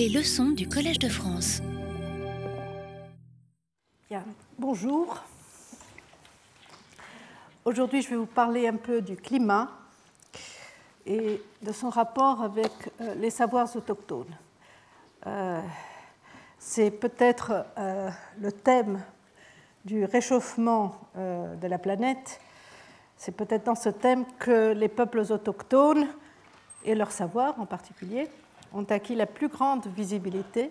Les leçons du Collège de France. bonjour. Aujourd'hui, je vais vous parler un peu du climat et de son rapport avec euh, les savoirs autochtones. Euh, c'est peut-être euh, le thème du réchauffement de la planète. C'est peut-être dans ce thème que les peuples autochtones et leurs savoirs en particulier ont acquis la plus grande visibilité,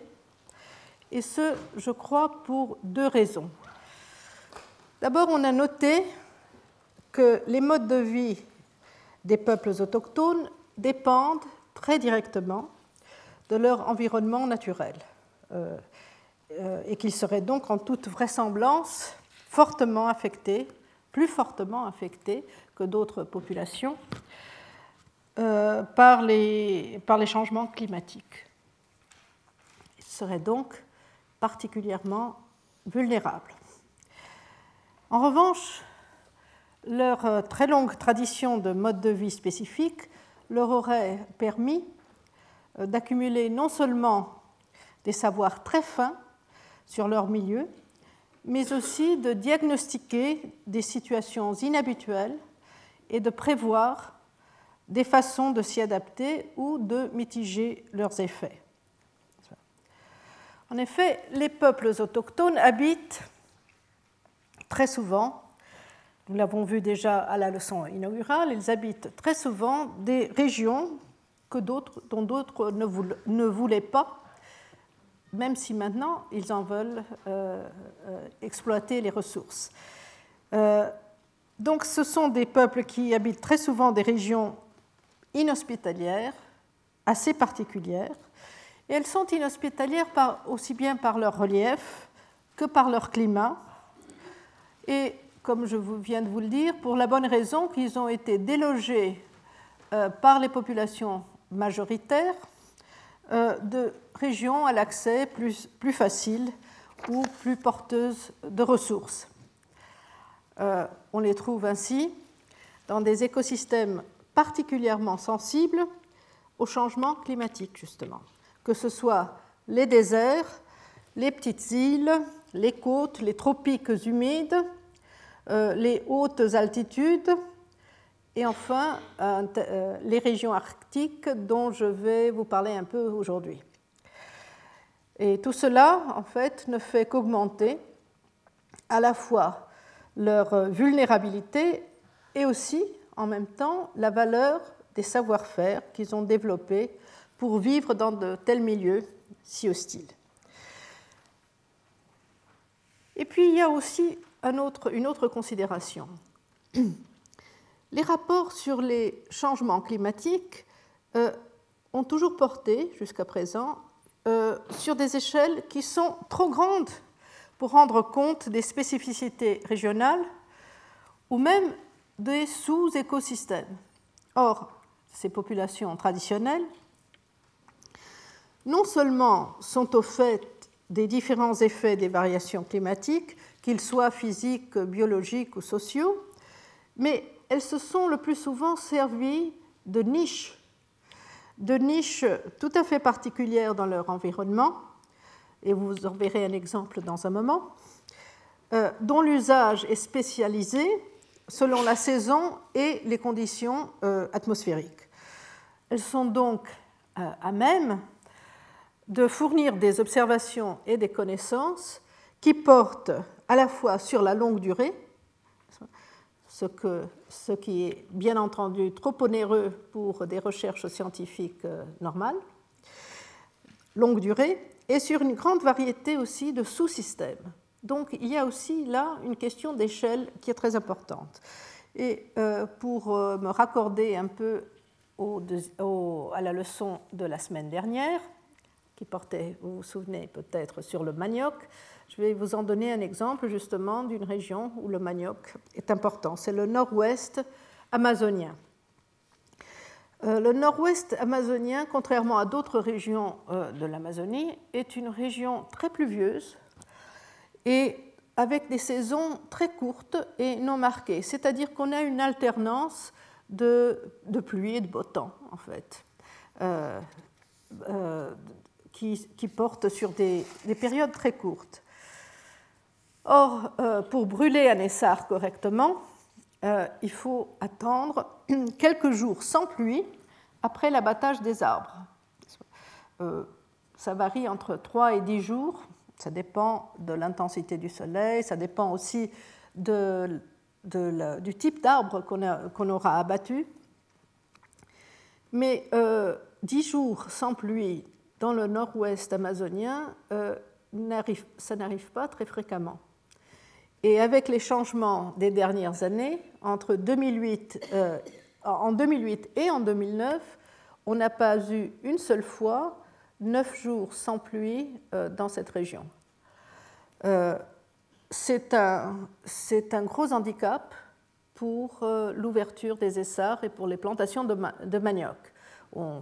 et ce, je crois, pour deux raisons. D'abord, on a noté que les modes de vie des peuples autochtones dépendent très directement de leur environnement naturel euh, euh, et qu'ils seraient donc en toute vraisemblance fortement affectés, plus fortement affectés que d'autres populations euh, par, les, par les changements climatiques. Ils seraient donc particulièrement vulnérables. En revanche, leur euh, très longue tradition de mode de vie spécifique leur aurait permis euh, d'accumuler non seulement des savoirs très fins sur leur milieu, mais aussi de diagnostiquer des situations inhabituelles et de prévoir des façons de s'y adapter ou de mitiger leurs effets. En effet, les peuples autochtones habitent très souvent, nous l'avons vu déjà à la leçon inaugurale, ils habitent très souvent des régions que dont d'autres ne voulaient pas, même si maintenant ils en veulent euh, euh, exploiter les ressources. Euh, donc ce sont des peuples qui habitent très souvent des régions inhospitalières, assez particulières, et elles sont inhospitalières aussi bien par leur relief que par leur climat, et comme je viens de vous le dire, pour la bonne raison qu'ils ont été délogés euh, par les populations majoritaires euh, de régions à l'accès plus, facile ou plus porteuses de ressources. Euh, on les trouve ainsi dans des écosystèmes particulièrement sensibles au changement climatique, justement, que ce soit les déserts, les petites îles, les côtes, les tropiques humides, euh, les hautes altitudes et enfin euh, les régions arctiques dont je vais vous parler un peu aujourd'hui. Et tout cela, en fait, ne fait qu'augmenter à la fois leur vulnérabilité et aussi, en même temps, la valeur des savoir-faire qu'ils ont développés pour vivre dans de tels milieux si hostiles. Et puis, il y a aussi une autre considération. Les rapports sur les changements climatiques euh, ont toujours porté, jusqu'à présent, euh, sur des échelles qui sont trop grandes pour rendre compte des spécificités régionales ou même des sous-écosystèmes. Or, ces populations traditionnelles, non seulement sont au fait des différents effets des variations climatiques, qu'ils soient physiques, biologiques ou sociaux, mais elles se sont le plus souvent servies de niches, de niches tout à fait particulières dans leur environnement, et vous en verrez un exemple dans un moment, euh, dont l'usage est spécialisé selon la saison et les conditions euh, atmosphériques. Elles sont donc euh, à même de fournir des observations et des connaissances qui portent à la fois sur la longue durée, ce, qui est bien entendu trop onéreux pour des recherches scientifiques euh, normales, longue durée, et sur une grande variété aussi de sous-systèmes. Donc il y a aussi là une question d'échelle qui est très importante. Et euh, pour euh, me raccorder un peu à la leçon de la semaine dernière, qui portait, vous vous souvenez peut-être, sur le manioc, je vais vous en donner un exemple justement d'une région où le manioc est important. C'est le nord-ouest amazonien. Euh, le nord-ouest amazonien, contrairement à d'autres régions de l'Amazonie, est une région très pluvieuse et avec des saisons très courtes et non marquées. C'est-à-dire qu'on a une alternance de, pluie et de beau temps, en fait, euh, qui, portent sur des, périodes très courtes. Or, pour brûler un essar correctement, il faut attendre quelques jours sans pluie après l'abattage des arbres. ça varie entre 3 et 10 jours, ça dépend de l'intensité du soleil, ça dépend aussi du type d'arbre qu'on aura abattu. Mais euh, dix jours sans pluie dans le nord-ouest amazonien, euh, ça n'arrive pas très fréquemment. Et avec les changements des dernières années, entre 2008, euh, en 2008 et en 2009, on n'a pas eu une seule fois neuf jours sans pluie dans cette région c'est un, un, gros handicap pour euh, l'ouverture des essarts et pour les plantations de, manioc. On,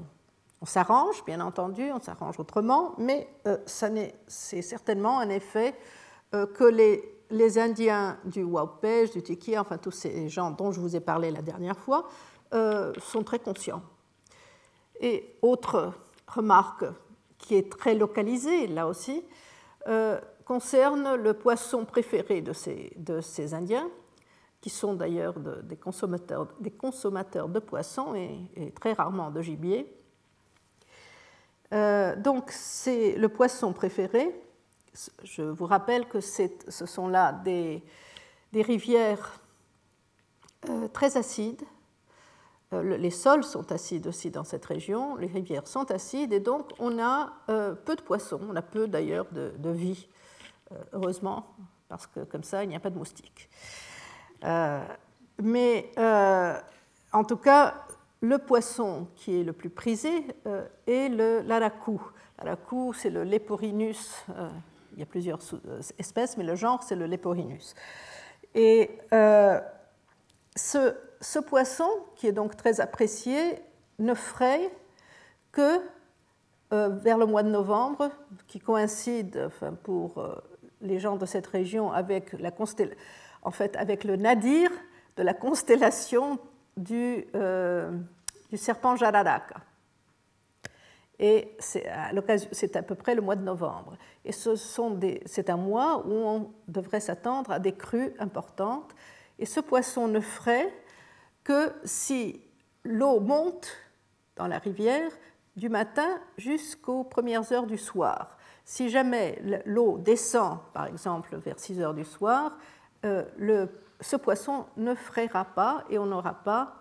s'arrange, bien entendu, on s'arrange autrement, mais euh, c'est certainement un effet euh, que les, les, Indiens du Waupej, du Tiki, enfin tous ces gens dont je vous ai parlé la dernière fois, sont très conscients. Et autre remarque qui est très localisée, là aussi, concerne le poisson préféré de ces, de ces Indiens, qui sont d'ailleurs des, consommateurs, des consommateurs de poissons et, très rarement de gibier. Euh, donc c'est le poisson préféré. Je vous rappelle que ce sont là des, des rivières euh, très acides. Euh, les sols sont acides aussi dans cette région, les rivières sont acides et donc on a peu de poissons, on a peu d'ailleurs de, vie euh, heureusement, parce que comme ça, il n'y a pas de moustiques. Euh, mais euh, en tout cas, le poisson qui est le plus prisé est l'aracou. L'aracou, c'est le Leporinus. il y a plusieurs espèces, mais le genre, c'est le Leporinus. Et ce, ce, poisson, qui est donc très apprécié, ne fraye que vers le mois de novembre, qui coïncide pour les gens de cette région avec, le nadir de la constellation du, euh, serpent Jararaca. Et c'est à, peu près le mois de novembre. Et c'est un mois où on devrait s'attendre à des crues importantes. Et ce poisson ne ferait que si l'eau monte dans la rivière du matin jusqu'aux premières heures du soir. Si jamais l'eau descend, par exemple, vers 6 heures du soir, euh, ce poisson ne frayera pas et on n'aura pas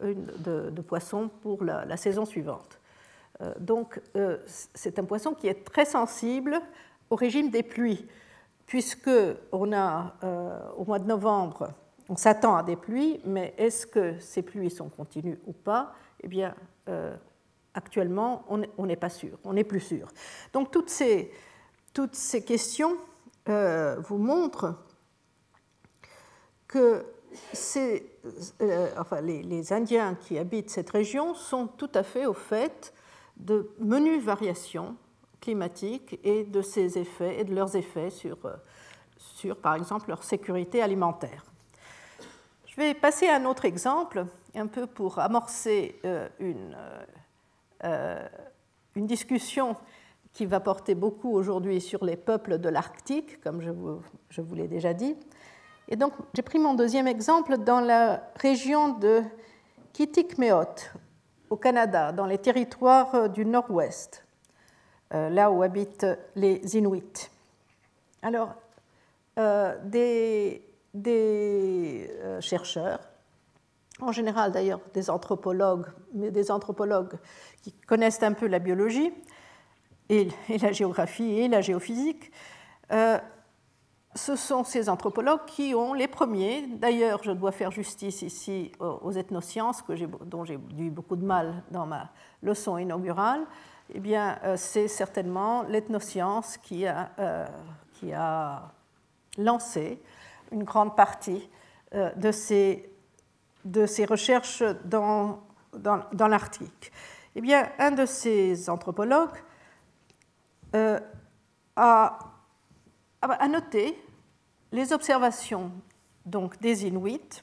de, de, poisson pour la, saison suivante. Euh, donc, euh, c'est un poisson qui est très sensible au régime des pluies, puisque on a, au mois de novembre, on s'attend à des pluies, mais est-ce que ces pluies sont continues ou pas? Eh bien, actuellement, on n'est pas sûr, on n'est plus sûr. Donc toutes ces, questions euh, vous montrent que euh, les, Indiens qui habitent cette région sont tout à fait au fait de menues variations climatiques et de ces effets et de leurs effets sur, euh, sur par exemple, leur sécurité alimentaire. Je vais passer à un autre exemple, un peu pour amorcer une, euh, une discussion qui va porter beaucoup aujourd'hui sur les peuples de l'Arctique, comme je vous, l'ai déjà dit. Et donc, j'ai pris mon deuxième exemple dans la région de Kitikmeot, au Canada, dans les territoires du Nord-Ouest, euh, là où habitent les Inuits. Alors, euh, des, des chercheurs en général d'ailleurs des anthropologues, mais des anthropologues qui connaissent un peu la biologie et, la géographie et la géophysique. Euh, ce sont ces anthropologues qui ont les premiers, d'ailleurs je dois faire justice ici aux ethnosciences, dont j'ai eu beaucoup de mal dans ma leçon inaugurale, eh bien euh, c'est certainement l'ethnoscience euh, qui a lancé une grande partie de ces de ses recherches dans, l'Arctique Eh bien, un de ces anthropologues euh, a, noté les observations donc, des Inuits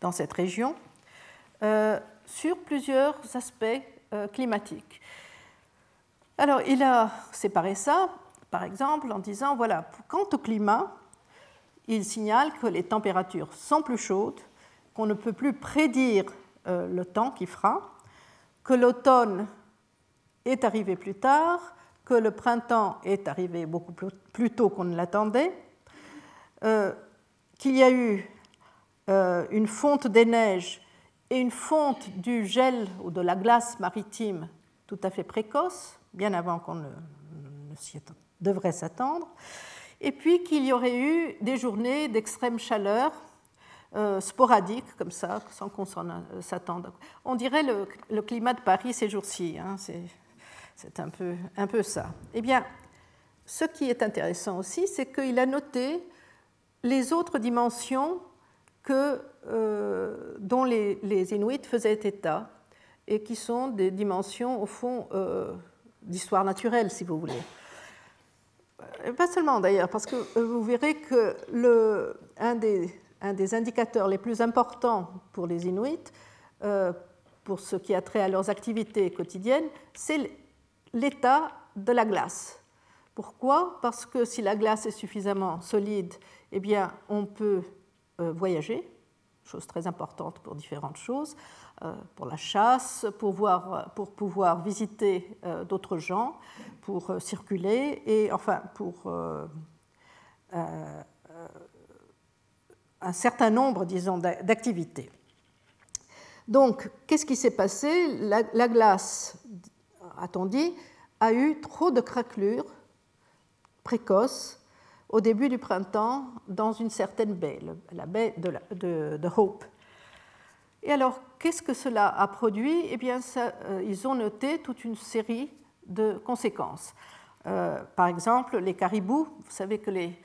dans cette région euh, sur plusieurs aspects euh, climatiques. Alors, il a séparé ça, par exemple, en disant, voilà, quant au climat, il signale que les températures sont plus chaudes, qu'on ne peut plus prédire euh, le temps qu'il fera, que l'automne est arrivé plus tard, que le printemps est arrivé beaucoup plus tôt qu'on ne l'attendait, euh, qu'il y a eu euh, une fonte des neiges et une fonte du gel ou de la glace maritime tout à fait précoce, bien avant qu'on ne, devrait s'attendre, et puis qu'il y aurait eu des journées d'extrême chaleur euh, sporadiques, comme ça, sans qu'on s'attende. On dirait le, climat de Paris ces jours-ci, hein, c'est un peu, un peu ça. Eh bien, ce qui est intéressant aussi, c'est qu'il a noté les autres dimensions que, euh, dont les, Inuits faisaient état et qui sont des dimensions, au fond, euh, d'histoire naturelle, si vous voulez. Euh, pas seulement d'ailleurs, parce que vous verrez que le, un, des, indicateurs les plus importants pour les Inuits, pour ce qui a trait à leurs activités quotidiennes, c'est l'état de la glace. Pourquoi? Parce que si la glace est suffisamment solide, eh bien, on peut euh, voyager, chose très importante pour différentes choses, euh, pour la chasse, pour, voir, pour pouvoir visiter euh, d'autres gens, pour circuler et enfin pour un certain nombre, disons, d'activités. Donc, qu'est-ce qui s'est passé? La, la, glace, a-t-on dit, a eu trop de craquelures précoces au début du printemps dans une certaine baie, la baie de, Hope. Et alors, qu'est-ce que cela a produit? Eh bien, euh, ils ont noté toute une série de conséquences. Euh, par exemple, les caribous. Vous savez que les,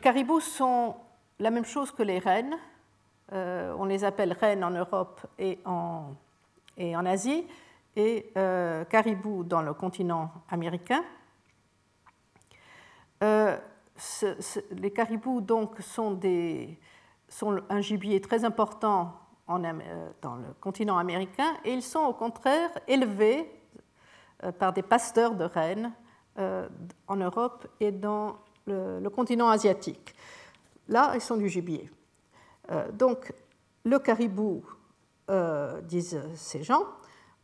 caribous sont la même chose que les rennes. Euh, on les appelle rennes en Europe et en, Asie, et caribous dans le continent américain les caribous donc sont, des, sont, un gibier très important euh, dans le continent américain et ils sont au contraire élevés euh, par des pasteurs de rennes euh, en Europe et dans le, continent asiatique. Là, ils sont du gibier. donc, le caribou, disent ces gens,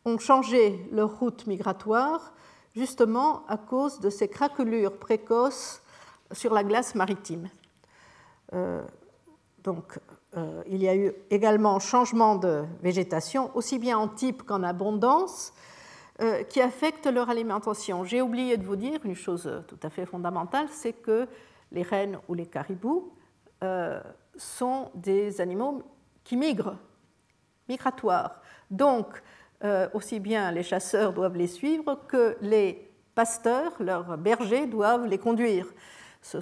ont changé leur route migratoire justement à cause de ces craquelures précoces sur la glace maritime. Donc, euh, il y a eu également changement de végétation, aussi bien en type qu'en abondance, euh, qui affectent leur alimentation. J'ai oublié de vous dire une chose tout à fait fondamentale, c'est que les rennes ou les caribous sont des animaux qui migrent, migratoires. Donc, aussi bien les chasseurs doivent les suivre que les pasteurs, leurs bergers, doivent les conduire. Ce,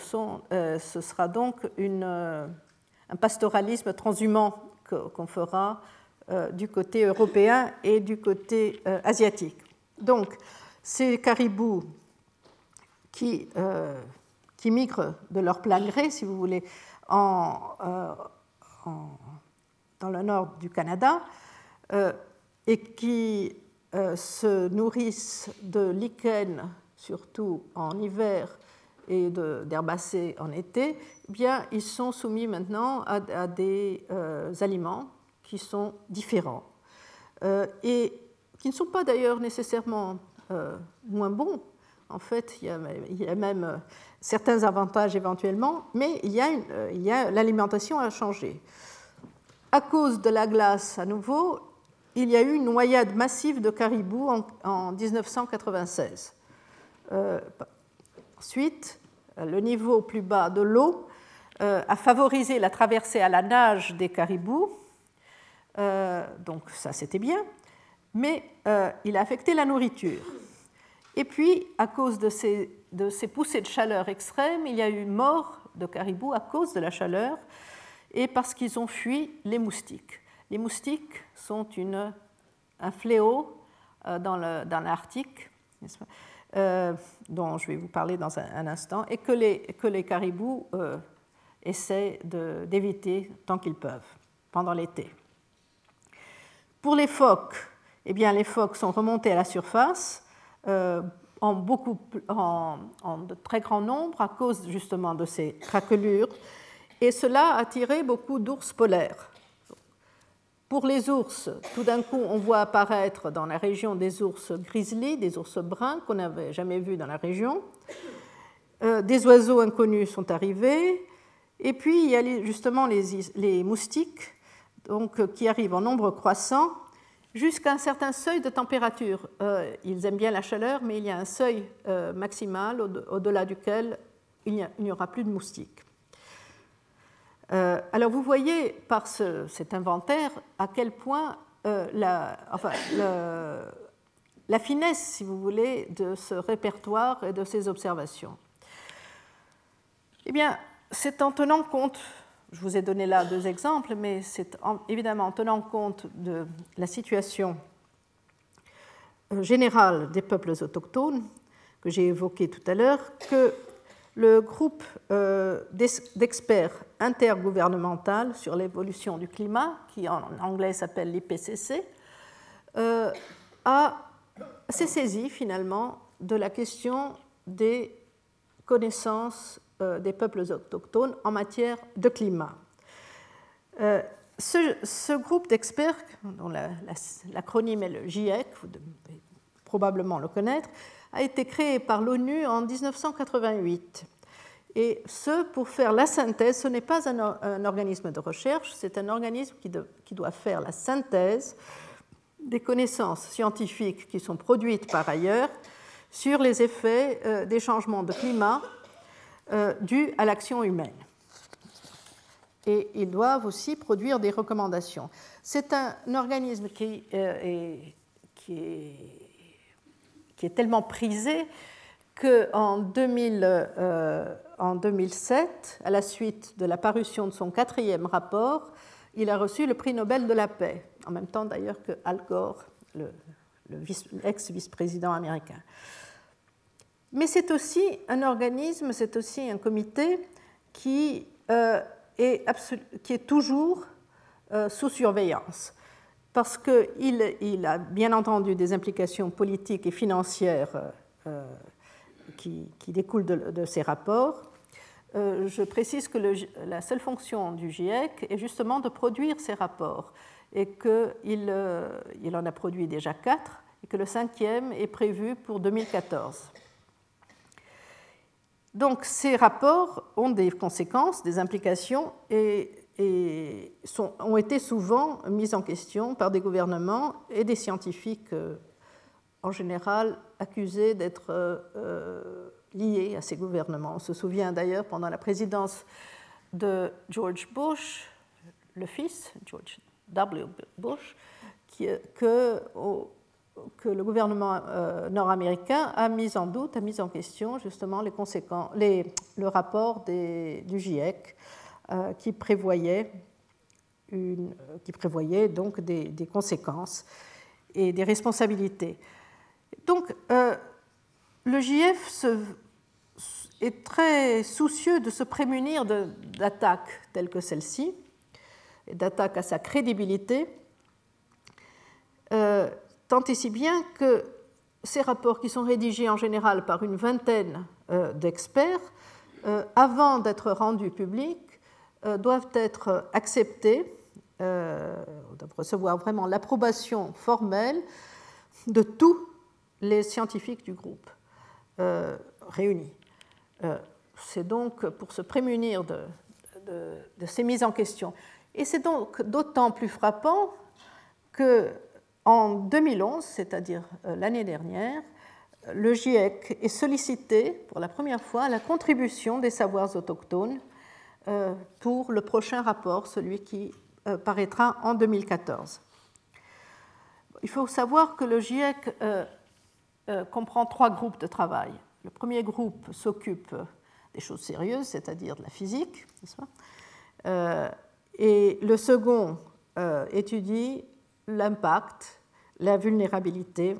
euh, sera donc euh, un pastoralisme transhumant qu'on fera euh, du côté européen et du côté asiatique. Donc, ces caribous qui, qui, migrent de leur plein gré, si vous voulez, dans le nord du Canada, et qui se nourrissent de lichen, surtout en hiver, et d'herbacées en été, eh bien, ils sont soumis maintenant à, des euh, aliments qui sont différents euh, et qui ne sont pas d'ailleurs nécessairement euh, moins bons. En fait, il y a, même certains avantages éventuellement, mais il a, l'alimentation a changé. À cause de la glace, à nouveau, il y a eu une noyade massive de caribous en, en 1996. Ensuite, le niveau plus bas de l'eau euh, a favorisé la traversée à la nage des caribous, euh, donc ça c'était bien, mais euh, il a affecté la nourriture. Et puis, à cause de ces, de ces poussées de chaleur extrêmes, il y a eu mort de caribous à cause de la chaleur et parce qu'ils ont fui les moustiques. Les moustiques sont une, un fléau dans l'Arctique, euh, dont je vais vous parler dans un, instant, et que les, que caribous euh, essaient d'éviter tant qu'ils peuvent pendant l'été. Pour les phoques, eh bien, les phoques sont remontés à la surface, euh, en, beaucoup, très grand nombre à cause justement de ces craquelures, et cela a attiré beaucoup d'ours polaires. Pour les ours, tout d'un coup, on voit apparaître dans la région des ours grizzly, des ours bruns qu'on n'avait jamais vus dans la région. Euh, des oiseaux inconnus sont arrivés. Et puis, il y a justement les, moustiques donc, euh, qui arrivent en nombre croissant jusqu'à un certain seuil de température. Euh, ils aiment bien la chaleur, mais il y a un seuil maximal au-delà duquel il n'y aura plus de moustiques. Euh, alors vous voyez par cet inventaire à quel point euh, la, finesse, si vous voulez, de ce répertoire et de ces observations. Eh bien, c'est en tenant compte, je vous ai donné là deux exemples, mais c'est évidemment en tenant compte de la situation euh, générale des peuples autochtones que j'ai évoquée tout à l'heure que le groupe euh, d'experts intergouvernemental sur l'évolution du climat, qui en anglais s'appelle l'IPCC, euh, s'est saisi finalement de la question des connaissances euh, des peuples autochtones en matière de climat. ce, groupe d'experts, dont l'acronyme est le GIEC, vous devez probablement le connaître, a été créé par l'ONU en 1988. Et ce, pour faire la synthèse, ce n'est pas un, organisme de recherche, c'est un organisme qui, doit faire la synthèse des connaissances scientifiques qui sont produites par ailleurs sur les effets euh, des changements de climat euh, dus à l'action humaine. Et ils doivent aussi produire des recommandations. C'est un organisme qui, euh, qui est qui est tellement prisé qu'en 2000, euh, en 2007, à la suite de la parution de son quatrième rapport, il a reçu le prix Nobel de la paix, en même temps d'ailleurs que Al Gore, le, ex-vice-président américain. Mais c'est aussi un organisme, c'est aussi un comité qui, euh, est toujours euh, sous surveillance parce qu'il il a bien entendu des implications politiques et financières euh, euh, qui, découlent de, ces rapports. Euh, je précise que la seule fonction du GIEC est justement de produire ces rapports et qu'il il en a produit déjà quatre et que le cinquième est prévu pour 2014. Donc ces rapports ont des conséquences, des implications et et ont été souvent mis en question par des gouvernements et des scientifiques euh, en général accusés d'être euh, euh, liés à ces gouvernements. On se souvient d'ailleurs pendant la présidence de George Bush, le fils, George W. Bush, que, le gouvernement nord-américain a mis en doute, a mis en question justement les conséquences, le rapport du GIEC qui prévoyait, une, qui prévoyait donc des, conséquences et des responsabilités. Donc, euh, le JF est très soucieux de se prémunir d'attaques telles que celle-ci, d'attaques à sa crédibilité, euh, tant et si bien que ces rapports, qui sont rédigés en général par une vingtaine d'experts, avant d'être rendus publics, euh, doivent être acceptés, euh, doivent recevoir vraiment l'approbation formelle de tous les scientifiques du groupe euh, réunis. c'est donc pour se prémunir de, de, ces mises en question. Et c'est donc d'autant plus frappant que en 2011, c'est-à-dire l'année dernière, le GIEC est sollicité pour la première fois à la contribution des savoirs autochtones euh, pour le prochain rapport, celui qui euh, paraîtra en 2014. Il faut savoir que le GIEC euh, comprend trois groupes de travail. Le premier groupe s'occupe des choses sérieuses, c'est-à-dire de la physique, et le second étudie l'impact, la vulnérabilité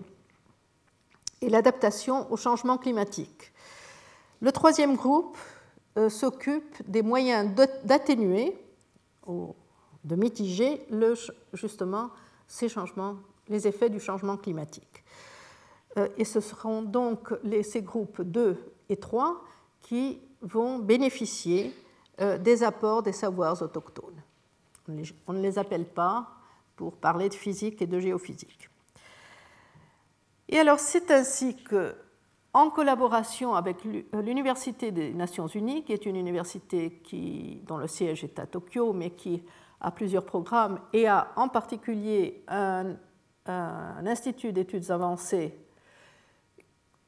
et l'adaptation au changement climatique. Le troisième groupe euh, s'occupe des moyens d'atténuer ou de mitiger justement ces changements, les effets du changement climatique. et ce seront donc ces groupes 2 et 3 qui vont bénéficier des apports des savoirs autochtones. On ne les appelle pas pour parler de physique et de géophysique. Et alors c'est ainsi que, en collaboration avec l'Université des Nations Unies, qui est une université dont le siège est à Tokyo, mais qui a plusieurs programmes et a en particulier un, un institut d'études avancées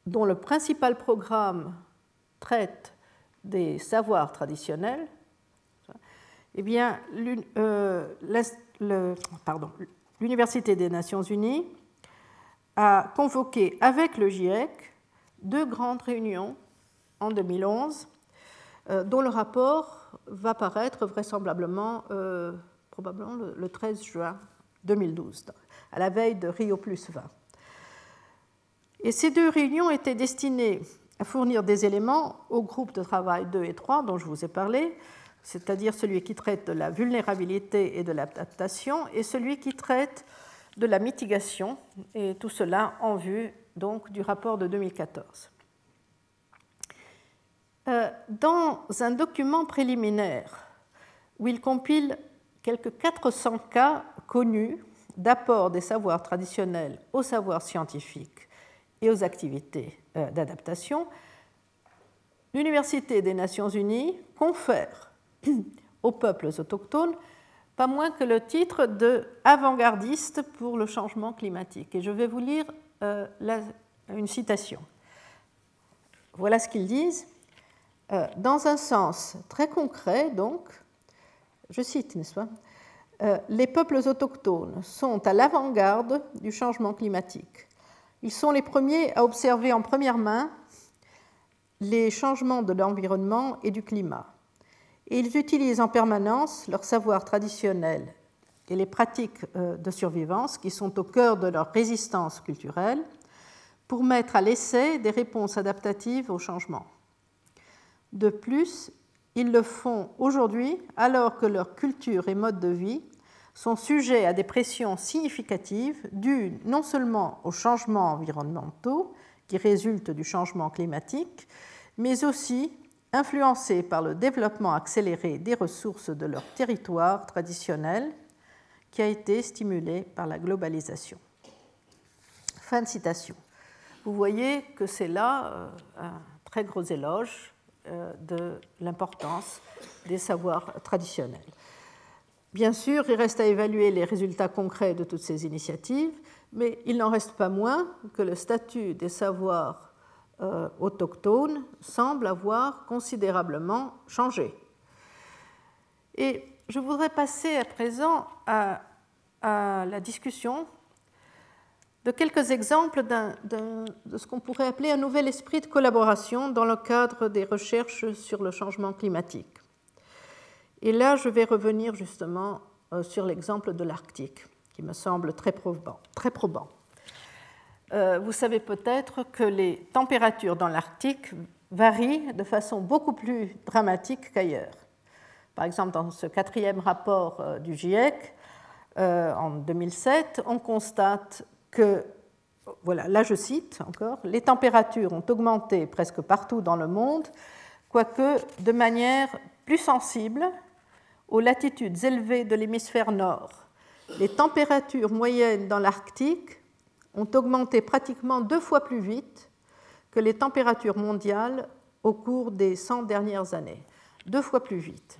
dont le principal programme traite des savoirs traditionnels, eh bien, euh, l'Université des Nations Unies a convoqué avec le GIEC deux grandes réunions en 2011, euh, dont le rapport va paraître vraisemblablement euh, probablement le, 13 juin 2012, à la veille de Rio Plus 20. Et ces deux réunions étaient destinées à fournir des éléments au groupe de travail 2 et 3 dont je vous ai parlé, c'est-à-dire celui qui traite de la vulnérabilité et de l'adaptation, et celui qui traite de la mitigation, et tout cela en vue donc du rapport de 2014. Euh, dans un document préliminaire où il compile quelques 400 cas connus d'apport des savoirs traditionnels aux savoirs scientifiques et aux activités euh, d'adaptation, l'Université des Nations Unies confère aux peuples autochtones pas moins que le titre de avant-gardiste pour le changement climatique. Et je vais vous lire euh, une citation. Voilà ce qu'ils disent. Euh, dans un sens très concret, donc, je cite, n'est-ce pas euh, Les peuples autochtones sont à l'avant-garde du changement climatique. Ils sont les premiers à observer en première main les changements de l'environnement et du climat et ils utilisent en permanence leur savoir traditionnel et les pratiques euh, de survivance qui sont au cœur de leur résistance culturelle pour mettre à l'essai des réponses adaptatives au changement. De plus, ils le font aujourd'hui alors que leur culture et mode de vie sont sujets à des pressions significatives dues non seulement aux changements environnementaux qui résultent du changement climatique, mais aussi influencés par le développement accéléré des ressources de leur territoire traditionnel qui a été stimulé par la globalisation. Fin de citation. Vous voyez que c'est là euh, un très gros éloge euh, de l'importance des savoirs traditionnels. Bien sûr, il reste à évaluer les résultats concrets de toutes ces initiatives, mais il n'en reste pas moins que le statut des savoirs euh, autochtones semble avoir considérablement changé. Et je voudrais passer à présent à, la discussion de quelques exemples de ce qu'on pourrait appeler un nouvel esprit de collaboration dans le cadre des recherches sur le changement climatique. Et là, je vais revenir justement euh, sur l'exemple de l'Arctique, qui me semble très probant. Euh, vous savez peut-être que les températures dans l'Arctique varient de façon beaucoup plus dramatique qu'ailleurs. Par exemple, dans ce quatrième rapport euh, du GIEC, euh, en 2007, on constate que, voilà, là je cite encore, les températures ont augmenté presque partout dans le monde, quoique de manière plus sensible aux latitudes élevées de l'hémisphère nord. Les températures moyennes dans l'Arctique ont augmenté pratiquement deux fois plus vite que les températures mondiales au cours des 100 dernières années. Deux fois plus vite.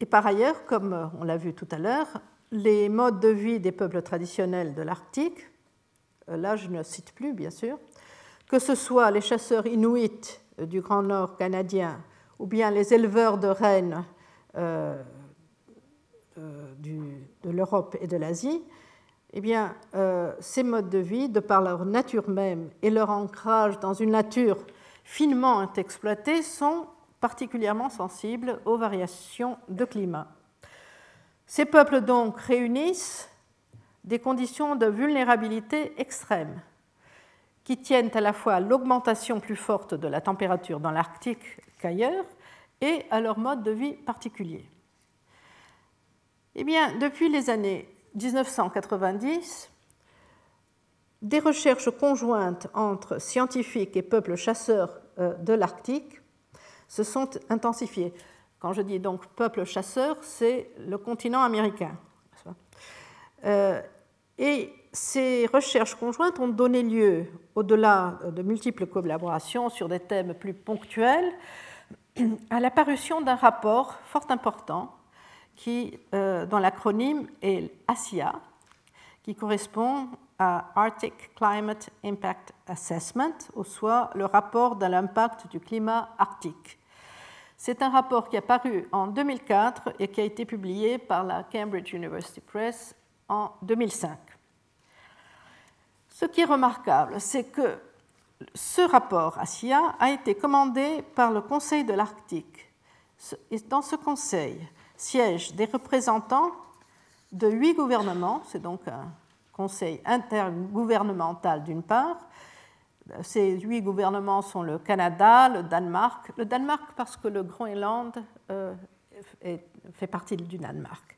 Et par ailleurs, comme on l'a vu tout à l'heure, les modes de vie des peuples traditionnels de l'Arctique, euh, là je ne cite plus bien sûr, que ce soit les chasseurs inuits du Grand Nord canadien ou bien les éleveurs de rennes euh, de l'Europe et de l'Asie, eh bien, euh, ces modes de vie, de par leur nature même et leur ancrage dans une nature finement exploitée, sont particulièrement sensibles aux variations de climat. Ces peuples donc réunissent des conditions de vulnérabilité extrême qui tiennent à la fois à l'augmentation plus forte de la température dans l'Arctique qu'ailleurs et à leur mode de vie particulier. Eh bien, depuis les années 1990, des recherches conjointes entre scientifiques et peuples chasseurs euh, de l'Arctique se sont intensifiées. Quand je dis donc peuple chasseur, c'est le continent américain. Euh, et ces recherches conjointes ont donné lieu, au-delà de multiples collaborations sur des thèmes plus ponctuels, à l'apparition d'un rapport fort important qui, euh, l'acronyme est ASIA, qui correspond à Arctic Climate Impact Assessment, ou soit le rapport de l'impact du climat arctique. C'est un rapport qui est paru en 2004 et qui a été publié par la Cambridge University Press en 2005. Ce qui est remarquable, c'est que ce rapport ASIA a été commandé par le Conseil de l'Arctique. Dans ce conseil siègent des représentants de huit gouvernements, c'est donc un conseil intergouvernemental d'une part. Ces huit gouvernements sont le Canada, le Danemark, le Danemark parce que le Groenland euh, fait partie du Danemark.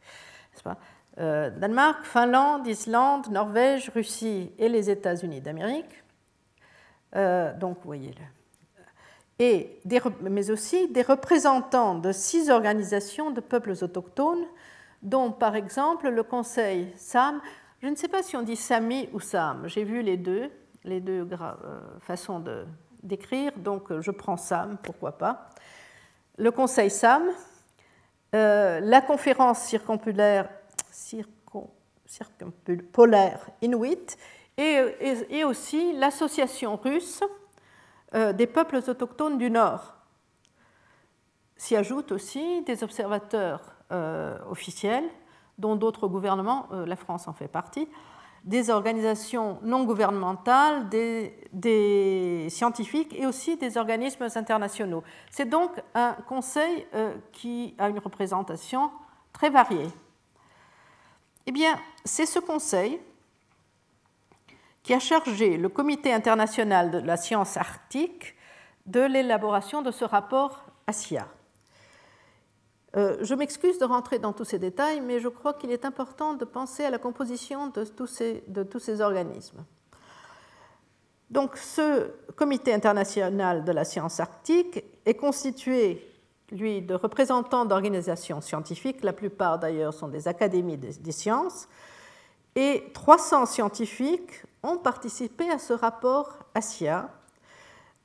Euh, Danemark, Finlande, Islande, Norvège, Russie et les États-Unis d'Amérique. Euh, donc, vous voyez, et mais aussi des représentants de six organisations de peuples autochtones, dont par exemple le Conseil SAM. Je ne sais pas si on dit SAMI ou SAM, j'ai vu les deux, les deux euh, façons de, d'écrire, donc je prends SAM, pourquoi pas. Le Conseil SAM, euh, la conférence circumpolaire, Inuit et, aussi l'association russe euh, des peuples autochtones du Nord. S'y ajoutent aussi des observateurs euh, officiels, dont d'autres gouvernements, euh, la France en fait partie, des organisations non gouvernementales, des, scientifiques et aussi des organismes internationaux. C'est donc un conseil qui a une représentation très variée. Eh bien, c'est ce conseil qui a chargé le Comité international de la science arctique de l'élaboration de ce rapport ASIA. Euh, je m'excuse de rentrer dans tous ces détails, mais je crois qu'il est important de penser à la composition de tous ces, organismes. Donc, ce comité international de la science arctique est constitué, lui, de représentants d'organisations scientifiques, la plupart d'ailleurs sont des académies des sciences, et 300 scientifiques ont participé à ce rapport ASIA,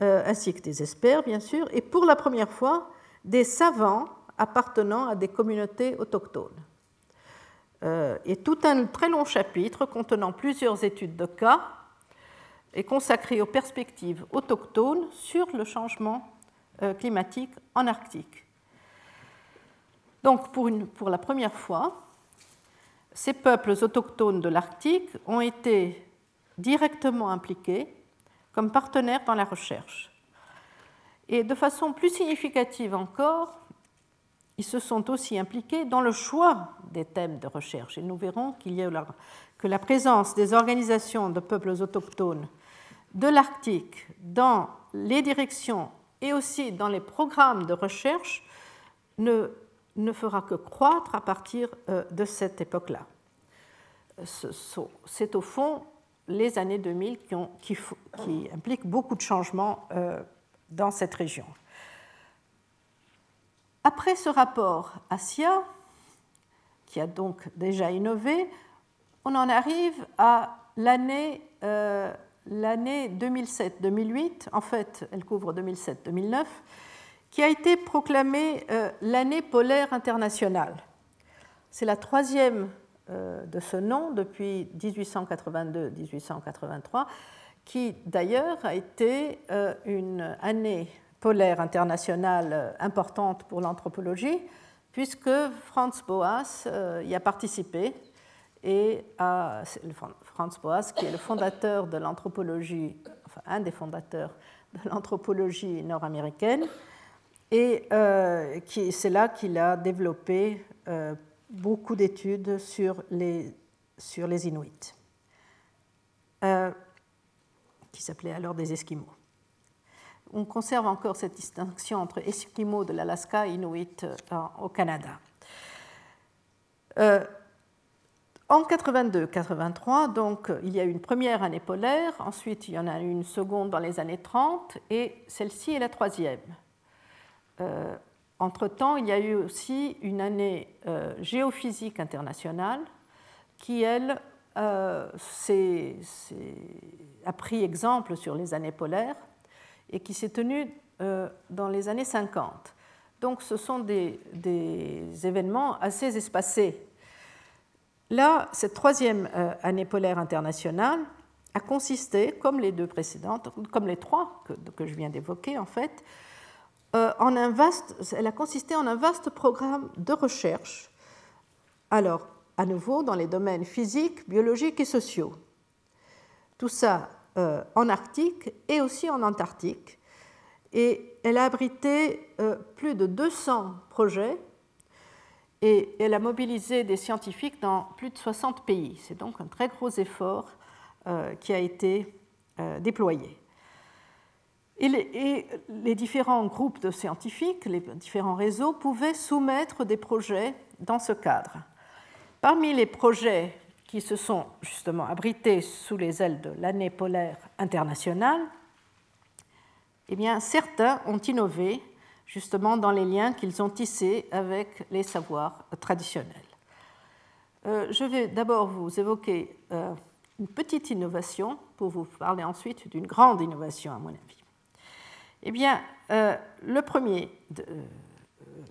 euh, ainsi que des experts, bien sûr, et pour la première fois, des savants appartenant à des communautés autochtones. Euh, et tout un très long chapitre contenant plusieurs études de cas est consacré aux perspectives autochtones sur le changement euh, climatique en Arctique. Donc, pour, la première fois, ces peuples autochtones de l'Arctique ont été directement impliqués comme partenaires dans la recherche. Et de façon plus significative encore, ils se sont aussi impliqués dans le choix des thèmes de recherche. Et nous verrons que la présence des organisations de peuples autochtones de l'Arctique dans les directions et aussi dans les programmes de recherche ne, fera que croître à partir euh, de cette époque-là. C'est au fond les années 2000 qui, impliquent beaucoup de changements euh, dans cette région. Après ce rapport ASIA, qui a donc déjà innové, on en arrive à l'année 2007-2008, euh, en fait elle couvre 2007-2009, qui a été proclamée euh, l'année polaire internationale. C'est la troisième euh, de ce nom depuis 1882-1883, qui d'ailleurs a été une année polaire internationale euh, importante pour l'anthropologie, puisque Franz Boas y a participé et Franz Boas, qui est le fondateur de l'anthropologie, un des fondateurs de l'anthropologie nord-américaine, et c'est là qu'il a développé beaucoup d'études sur les, sur les Inuits, euh, qui s'appelaient alors des Esquimaux. On conserve encore cette distinction entre Esquimaux de l'Alaska et Inuits euh, au Canada. Euh, En 82-83, donc, il y a eu une première année polaire, ensuite il y en a eu une seconde dans les années 30, et celle-ci est la troisième. Euh, entre-temps, il y a eu aussi une année géophysique internationale qui, elle, a pris exemple sur les années polaires et qui s'est tenue dans les années 50. Donc ce sont des, des événements assez espacés Là, cette troisième euh, année polaire internationale a consisté, comme les deux précédentes, comme les trois que, je viens d'évoquer en fait, euh, en un vaste, elle a consisté en un vaste programme de recherche, alors à nouveau dans les domaines physiques, biologiques et sociaux. Tout ça euh, en Arctique et aussi en Antarctique. Et elle a abrité plus de 200 projets et elle a mobilisé des scientifiques dans plus de 60 pays. C'est donc un très gros effort euh, qui a été euh, déployé. Et les, différents groupes de scientifiques, les différents réseaux pouvaient soumettre des projets dans ce cadre. Parmi les projets qui se sont justement abrités sous les ailes de l'année polaire internationale, eh bien, certains ont innové justement dans les liens qu'ils ont tissés avec les savoirs traditionnels. Euh, je vais d'abord vous évoquer euh, une petite innovation pour vous parler ensuite d'une grande innovation à mon avis. Eh bien, euh, le premier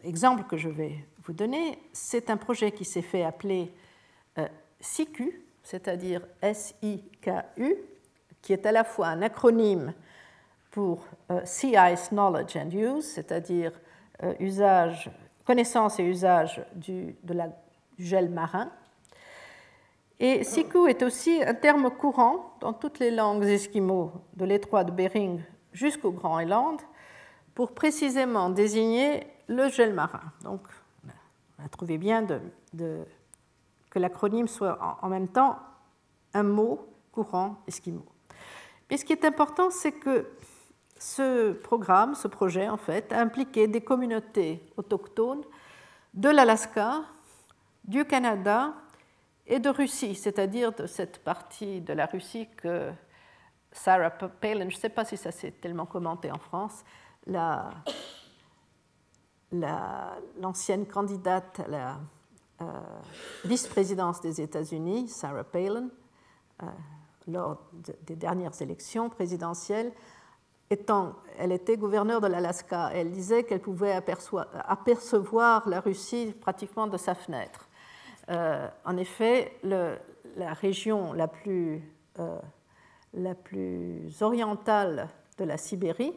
exemple que je vais vous donner, c'est un projet qui s'est fait appeler SICU, c'est-à-dire S-I-K-U, qui est à la fois un acronyme pour euh, Sea Ice Knowledge and Use, c'est-à-dire euh, usage, connaissance et usage du, gel marin. Et Siku est aussi un terme courant dans toutes les langues esquimaux de l'étroit de Bering jusqu'au Grand Island pour précisément désigner le gel marin. Donc, on a trouvé bien de, que l'acronyme soit en, même temps un mot courant esquimau. Et ce qui est important, c'est que ce programme, ce projet, en fait, a impliqué des communautés autochtones de l'Alaska, du Canada et de Russie, c'est-à-dire de cette partie de la Russie que Sarah Palin, je ne sais pas si ça s'est tellement commenté en France, l'ancienne candidate à la vice-présidence des États-Unis, Sarah Palin, euh, lors des dernières élections présidentielles, étant, elle était gouverneure de l'Alaska, elle disait qu'elle pouvait apercevoir la Russie pratiquement de sa fenêtre. Euh, en effet, la région la plus, euh, orientale de la Sibérie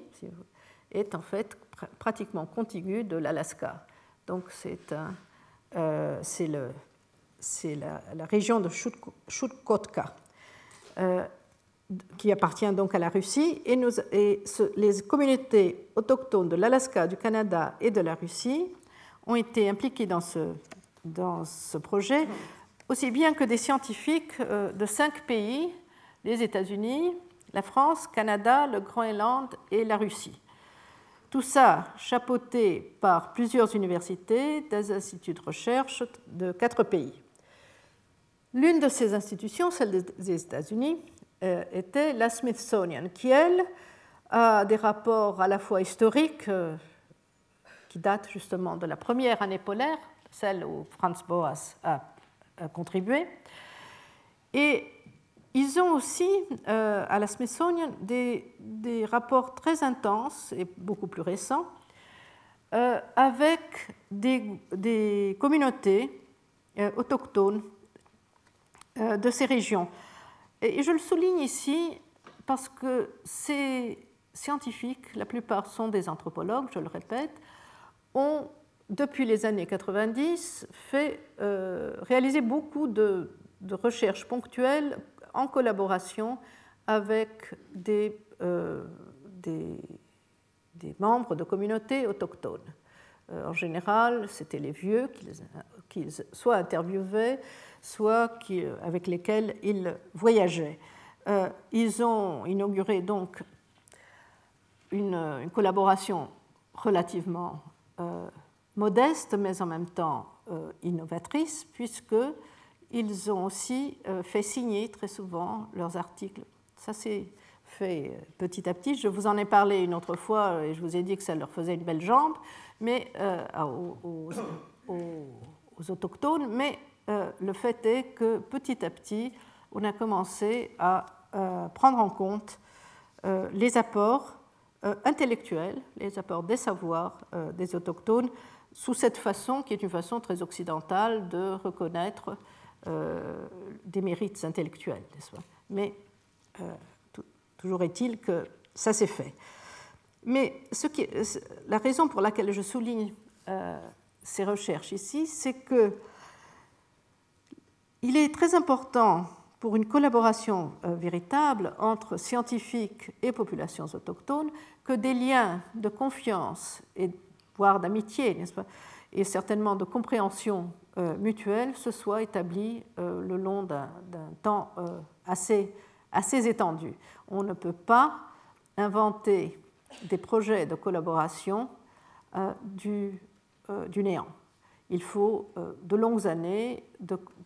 est en fait pratiquement contiguë de l'Alaska. Donc c'est euh, la, la, région de Chukotka qui appartient donc à la Russie, et les communautés autochtones de l'Alaska, du Canada et de la Russie ont été impliquées dans ce, dans ce projet, aussi bien que des scientifiques euh, de cinq pays, les États-Unis, la France, Canada, le Groenland et la Russie. Tout ça chapeauté par plusieurs universités, des instituts de recherche de quatre pays. L'une de ces institutions, celle des États-Unis, euh, était la Smithsonian, qui, elle, a des rapports à la fois historiques, euh, qui datent justement de la première année polaire, celle où Franz Boas a, contribué, ils ont aussi, euh, à la Smithsonian, des, rapports très intenses et beaucoup plus récents avec des, communautés autochtones de ces régions. Et je le souligne ici parce que ces scientifiques, la plupart sont des anthropologues, je le répète, ont, depuis les années 90, fait, euh, réalisé beaucoup de, recherches ponctuelles en collaboration avec des, euh, membres de communautés autochtones. Euh, en général, c'était les vieux qu'ils soit interviewaient, soit euh, avec lesquels ils voyageaient. Ils ont inauguré donc une, collaboration relativement modeste, mais en même temps innovatrice, puisque ils ont aussi fait signer très souvent leurs articles. Ça, c'est fait petit à petit. Je vous en ai parlé une autre fois et je vous ai dit que ça leur faisait une belle jambe mais, aux, autochtones, mais le fait est que petit à petit, on a commencé à prendre en compte les apports intellectuels, les apports des savoirs des autochtones sous cette façon qui est une façon très occidentale de reconnaître euh, des mérites intellectuels. Mais euh, toujours est-il que ça s'est fait. Mais ce qui la raison pour laquelle je souligne euh, ces recherches ici, c'est que il est très important pour une collaboration véritable entre scientifiques et populations autochtones que des liens de confiance et voire d'amitié, n'est-ce pas, et certainement de compréhension euh, mutuelle se soit établi euh, le long d'un temps euh, assez, assez étendu. On ne peut pas inventer des projets de collaboration du, du, néant. Il faut de longues années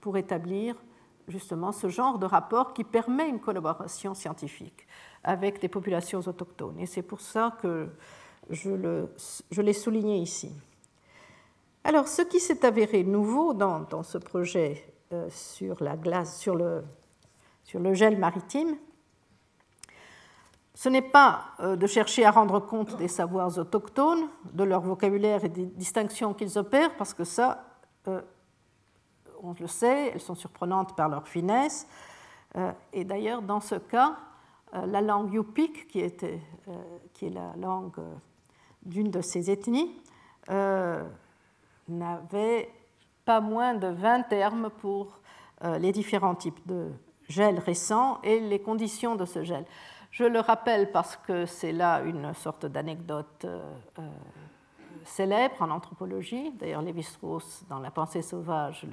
pour établir justement ce genre de rapport qui permet une collaboration scientifique avec des populations autochtones. Et c'est pour ça que je l'ai souligné ici. Alors, ce qui s'est avéré nouveau dans, ce projet euh, sur la glace, sur le, sur le gel maritime, ce n'est pas euh, de chercher à rendre compte des savoirs autochtones, de leur vocabulaire et des distinctions qu'ils opèrent, parce que ça, euh, on le sait, elles sont surprenantes par leur finesse. et d'ailleurs, dans ce cas, la langue yupik, qui, qui est la langue d'une de ces ethnies n'avait pas moins de 20 termes pour euh, les différents types de gel récents et les conditions de ce gel. Je le rappelle parce que c'est là une sorte d'anecdote euh, célèbre en anthropologie. D'ailleurs, Lévi-Strauss, dans La pensée sauvage,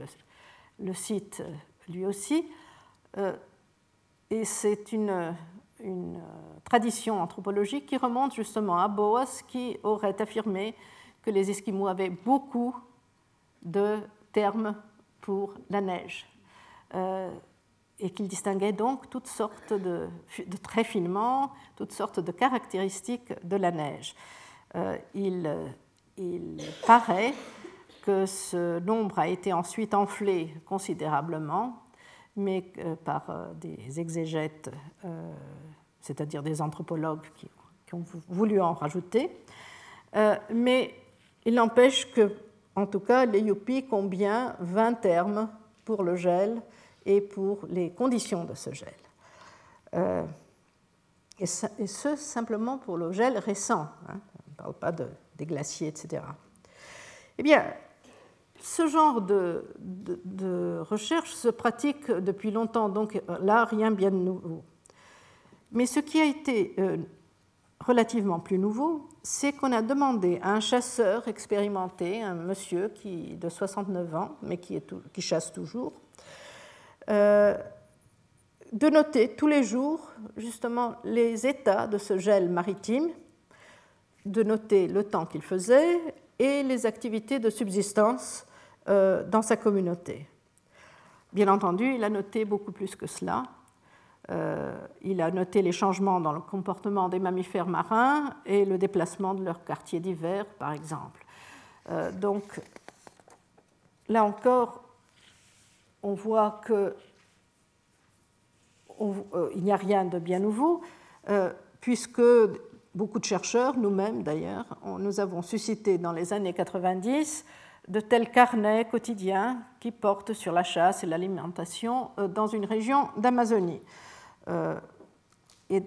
le cite lui aussi. et c'est une une euh, tradition anthropologique qui remonte justement à Boas, qui aurait affirmé que les Esquimaux avaient beaucoup de termes pour la neige. Euh, et qu'ils distinguaient donc toutes sortes de, très finement, toutes sortes de caractéristiques de la neige. Euh, il, il, paraît que ce nombre a été ensuite enflé considérablement mais par euh, des exégètes, euh, c'est-à-dire des anthropologues qui, ont voulu en rajouter. Euh, il n'empêche que, en tout cas, les Yupik ont bien 20 termes pour le gel et pour les conditions de ce gel. et, ce, simplement pour le gel récent. Hein. on ne parle pas de, des glaciers, etc. Eh bien, ce genre de, recherche se pratique depuis longtemps, donc là, rien bien de nouveau. Mais ce qui a été euh, relativement plus nouveau, c'est qu'on a demandé à un chasseur expérimenté, un monsieur qui, de 69 ans, mais qui, chasse toujours, euh, de noter tous les jours justement les états de ce gel maritime, de noter le temps qu'il faisait et les activités de subsistance euh, dans sa communauté. Bien entendu, il a noté beaucoup plus que cela. Euh, il a noté les changements dans le comportement des mammifères marins et le déplacement de leurs quartiers d'hiver, par exemple. Euh, donc, là encore, on voit que il n'y a rien de bien nouveau, puisque beaucoup de chercheurs, nous-mêmes d'ailleurs, nous avons suscité dans les années 90 de tels carnets quotidiens qui portent sur la chasse et l'alimentation euh, dans une région d'Amazonie. Euh, et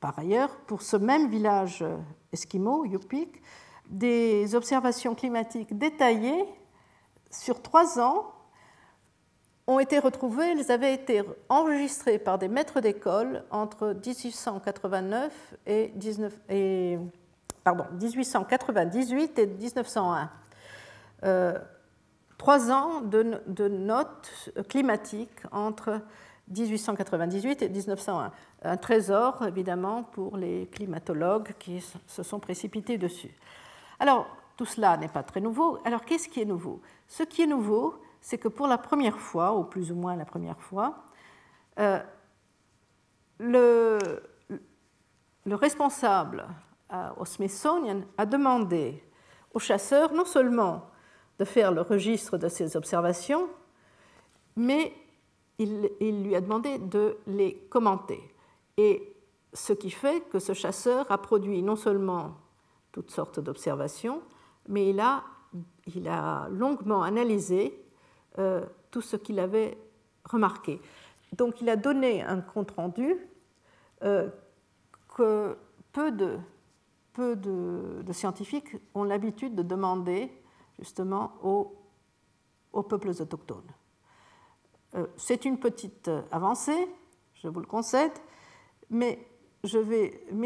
par ailleurs, pour ce même village euh, esquimau, Yupik, des observations climatiques détaillées sur trois ans ont été retrouvées. Elles avaient été enregistrées par des maîtres d'école entre 1889 et, 19, et pardon, 1898 et 1901. Euh, trois ans de, notes climatiques entre 1898 et 1901. Un trésor, évidemment, pour les climatologues qui se sont précipités dessus. Alors, tout cela n'est pas très nouveau. Alors, qu'est-ce qui est nouveau? Ce qui est nouveau, c'est que pour la première fois, ou plus ou moins la première fois, euh, le, le, responsable au Smithsonian a demandé aux chasseurs non seulement de faire le registre de ses observations, mais il, lui a demandé de les commenter. Et ce qui fait que ce chasseur a produit non seulement toutes sortes d'observations, mais il a, longuement analysé euh, tout ce qu'il avait remarqué. Donc il a donné un compte-rendu euh, que peu de, scientifiques ont l'habitude de demander justement aux peuples autochtones. Euh, c'est une petite avancée, je vous le concède, mais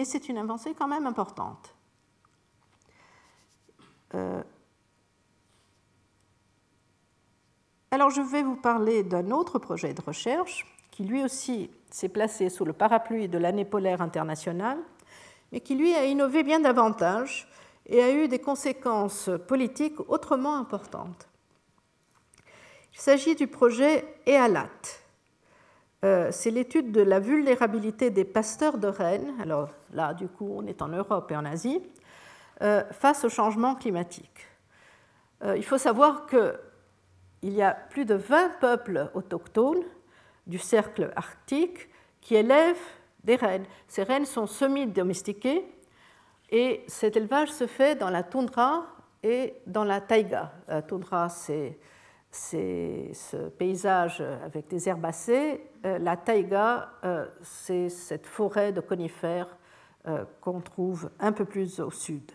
c'est une avancée quand même importante. Euh, alors je vais vous parler d'un autre projet de recherche qui lui aussi s'est placé sous le parapluie de l'année polaire internationale, mais qui lui a innové bien davantage et a eu des conséquences politiques autrement importantes. Il s'agit du projet EALAT. Euh, c'est l'étude de la vulnérabilité des pasteurs de rennes, alors là du coup on est en Europe et en Asie, euh, face au changement climatique. Euh, il faut savoir qu'il y a plus de 20 peuples autochtones du cercle arctique qui élèvent des rennes. Ces rennes sont semi-domestiquées et cet élevage se fait dans la toundra et dans la taïga. La toundra, c'est ce paysage avec des herbacées. La taïga, c'est cette forêt de conifères qu'on trouve un peu plus au sud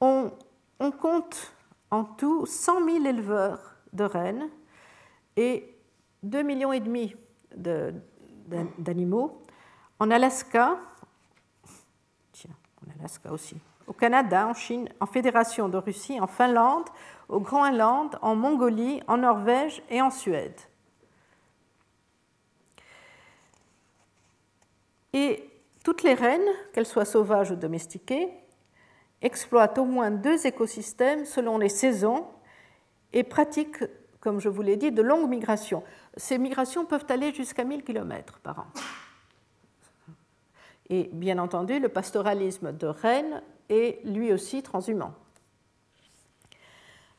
on, compte en tout 100 000 éleveurs de rennes et 2,5 millions d'animaux. En Alaska, tiens, en Alaska aussi, au Canada, en Chine, en Fédération de Russie, en Finlande, au Groenland, en Mongolie, en Norvège et en Suède. Et toutes les rennes, qu'elles soient sauvages ou domestiquées, exploite au moins deux écosystèmes selon les saisons et pratique, comme je vous l'ai dit, de longues migrations. Ces migrations peuvent aller jusqu'à 1000 km par an. Et bien entendu, le pastoralisme de Rennes est lui aussi transhumant.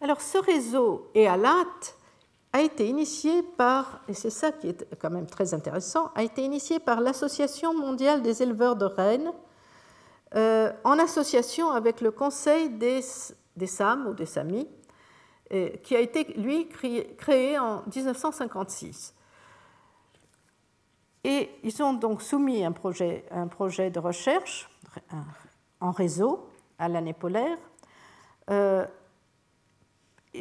Alors ce réseau EALAT a été initié par, et c'est ça qui est quand même très intéressant, a été initié par l'Association mondiale des éleveurs de rennes euh, en association avec le Conseil des, des SAM ou des SAMI, euh, qui a été, lui, créé, en 1956. Et ils ont donc soumis un projet, un projet de recherche en réseau à l'année polaire. Euh,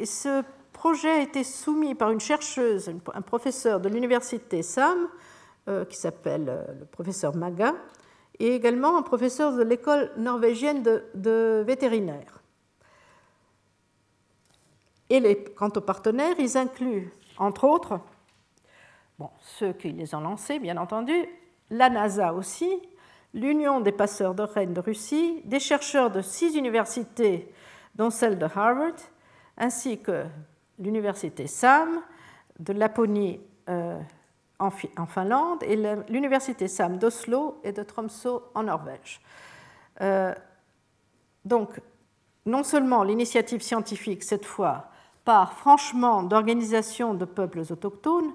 ce projet a été soumis par une chercheuse, un professeur de l'université SAM, qui s'appelle le professeur Maga, et également un professeur de l'école norvégienne de, les, quant aux partenaires, ils incluent, entre autres, ceux qui les ont lancés, bien entendu, la NASA aussi, l'Union des passeurs de rennes de Russie, des chercheurs de six universités, dont celle de Harvard, ainsi que l'université SAM, de Laponie euh, en, Finlande et l'université SAM d'Oslo et de Tromsø en Norvège. Euh, donc, non seulement l'initiative scientifique, cette fois, part franchement d'organisations de peuples autochtones,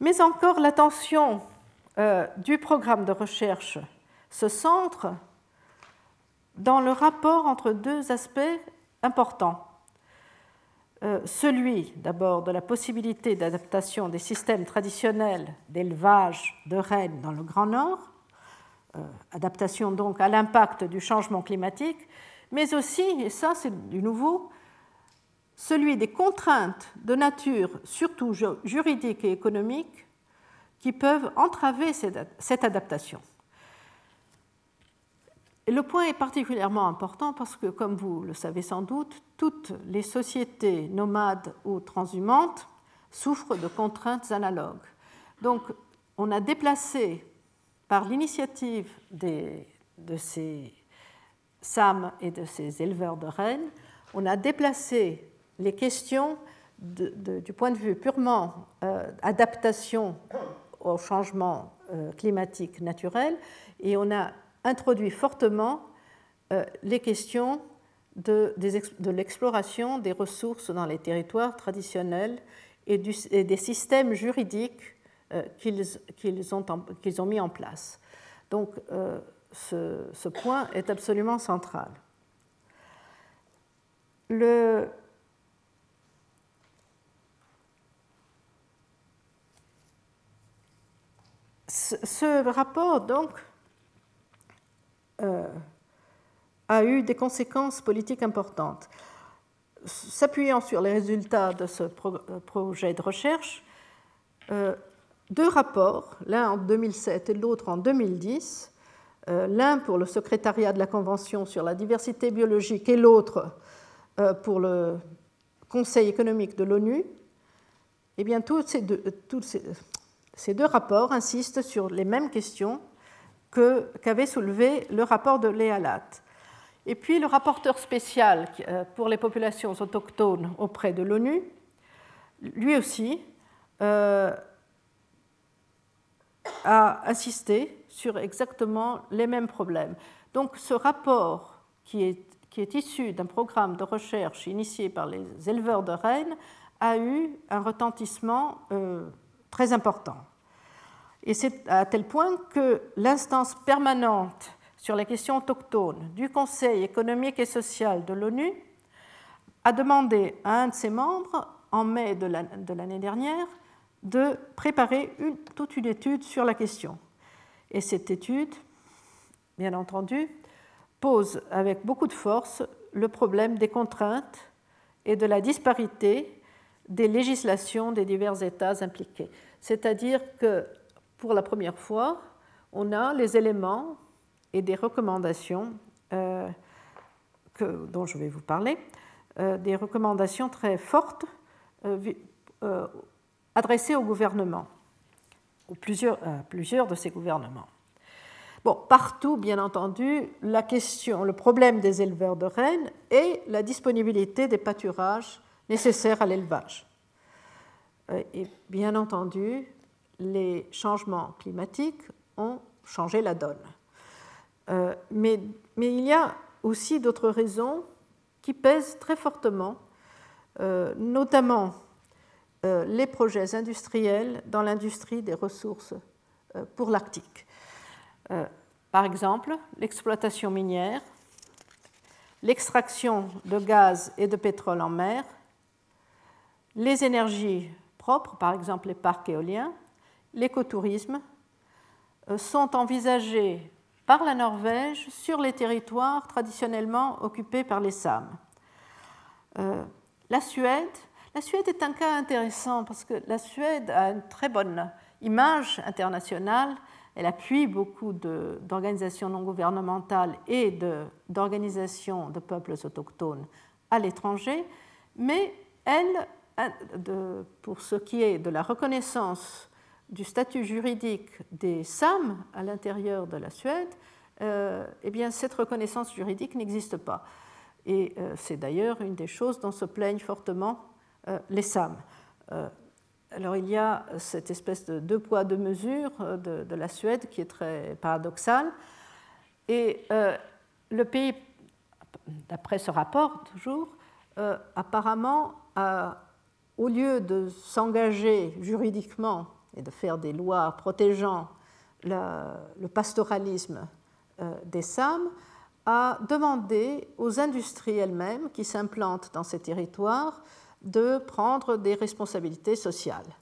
mais encore l'attention euh, du programme de recherche se centre dans le rapport entre deux aspects importants. Euh, celui d'abord de la possibilité d'adaptation des systèmes traditionnels d'élevage de rennes dans le Grand Nord, euh, adaptation donc à l'impact du changement climatique, mais aussi, et ça c'est du nouveau, celui des contraintes de nature surtout juridique et économique qui peuvent entraver cette adaptation le point est particulièrement important parce que, comme vous le savez sans doute, toutes les sociétés nomades ou transhumantes souffrent de contraintes analogues. Donc, on a déplacé, par l'initiative de ces SAM et de ces éleveurs de rennes, on a déplacé les questions du point de vue purement adaptation au changement climatique naturel, et on a introduit fortement les questions de, l'exploration des ressources dans les territoires traditionnels et, des systèmes juridiques qu'ils ont, mis en place. Donc, ce, point est absolument central. Le, ce, rapport, donc, euh, a eu des conséquences politiques importantes. S'appuyant sur les résultats de ce projet de recherche, euh, deux rapports, l'un en 2007 et l'autre en 2010, euh, l'un pour le secrétariat de la Convention sur la diversité biologique et l'autre pour le Conseil économique de l'ONU, eh bien, tous ces deux, ces, deux, rapports insistent sur les mêmes questions qu'avait soulevé le rapport de Léalat. Et puis le rapporteur spécial euh, pour les populations autochtones auprès de l'ONU, lui aussi, a insisté sur exactement les mêmes problèmes. Donc ce rapport qui est, qui est issu d'un programme de recherche initié par les éleveurs de rennes a eu un retentissement euh, très important. Et c'est à tel point que l'instance permanente sur les questions autochtones du Conseil économique et social de l'ONU a demandé à un de ses membres, en mai de l'année dernière, de préparer toute une étude sur la question. Et cette étude, bien entendu, pose avec beaucoup de force le problème des contraintes et de la disparité des législations des divers États impliqués. C'est-à-dire que pour la première fois, on a les éléments et des recommandations euh, dont je vais vous parler, euh, des recommandations très fortes euh, adressées au gouvernement, ou plusieurs, plusieurs de ces gouvernements. Partout, bien entendu, la question, le problème des éleveurs de rennes est la disponibilité des pâturages nécessaires à l'élevage. Euh, et bien entendu, les changements climatiques ont changé la donne. Euh, mais, il y a aussi d'autres raisons qui pèsent très fortement, notamment euh, les projets industriels dans l'industrie des ressources pour l'Arctique. Par exemple, l'exploitation minière, l'extraction de gaz et de pétrole en mer, les énergies propres, par exemple les parcs éoliens, l'écotourisme, sont envisagés par la Norvège sur les territoires traditionnellement occupés par les SAM. la Suède la Suède est un cas intéressant parce que la Suède a une très bonne image internationale. Elle appuie beaucoup d'organisations non gouvernementales et d'organisations de, peuples autochtones à l'étranger, mais elle, pour ce qui est de la reconnaissance du statut juridique des SAM à l'intérieur de la Suède, euh, eh bien, cette reconnaissance juridique n'existe pas. Et euh, c'est d'ailleurs une des choses dont se plaignent fortement euh, les SAM. Alors il y a cette espèce de deux poids, deux mesures euh, de, la Suède qui est très paradoxale. Et le pays, d'après ce rapport toujours, apparemment, au lieu de s'engager juridiquement et de faire des lois protégeant le pastoralisme des SAM, a demandé aux industries elles-mêmes qui s'implantent dans ces territoires de prendre des responsabilités sociales.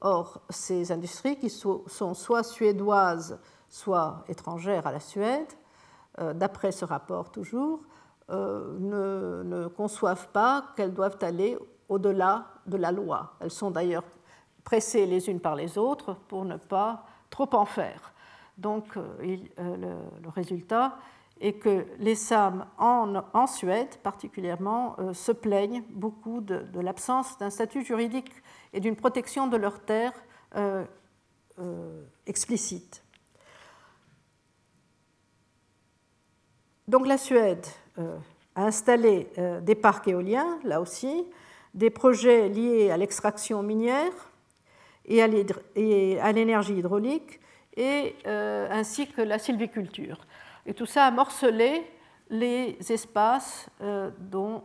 Or, ces industries qui sont soit suédoises, soit étrangères à la Suède, euh, d'après ce rapport toujours, euh, ne, conçoivent pas qu'elles doivent aller au-delà de la loi. Elles sont d'ailleurs pressées les unes par les autres pour ne pas trop en faire. Donc, euh, le, résultat et que les SAM en, Suède particulièrement euh, se plaignent beaucoup de, l'absence d'un statut juridique et d'une protection de leurs terres euh, euh, explicite. Donc la Suède a installé des parcs éoliens, là aussi, des projets liés à l'extraction minière et à l'énergie hydraulique, et, ainsi que la sylviculture. Et tout ça a morcelé les espaces dont,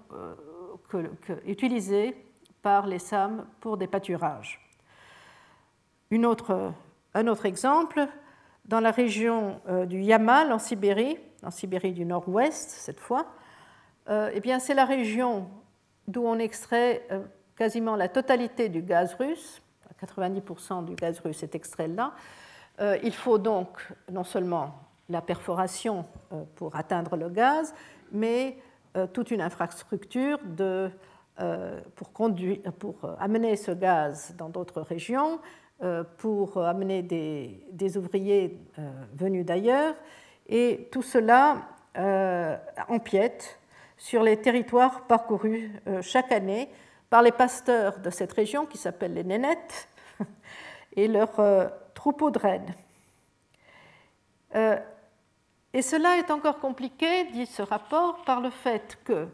utilisés par les SAM pour des pâturages. Un autre exemple, dans la région euh, du Yamal en Sibérie, en Sibérie du Nord-Ouest cette fois, euh, eh c'est la région d'où on extrait euh, quasiment la totalité du gaz russe. 90% du gaz russe est extrait là. il faut donc non seulement la perforation pour atteindre le gaz, mais toute une infrastructure pour, amener ce gaz dans d'autres régions, euh, pour amener des, ouvriers euh, venus d'ailleurs. Et tout cela euh, empiète sur les territoires parcourus chaque année par les pasteurs de cette région qui s'appellent les Nénettes et leurs troupeaux de rennes. Et cela est encore compliqué, dit ce rapport, par le fait que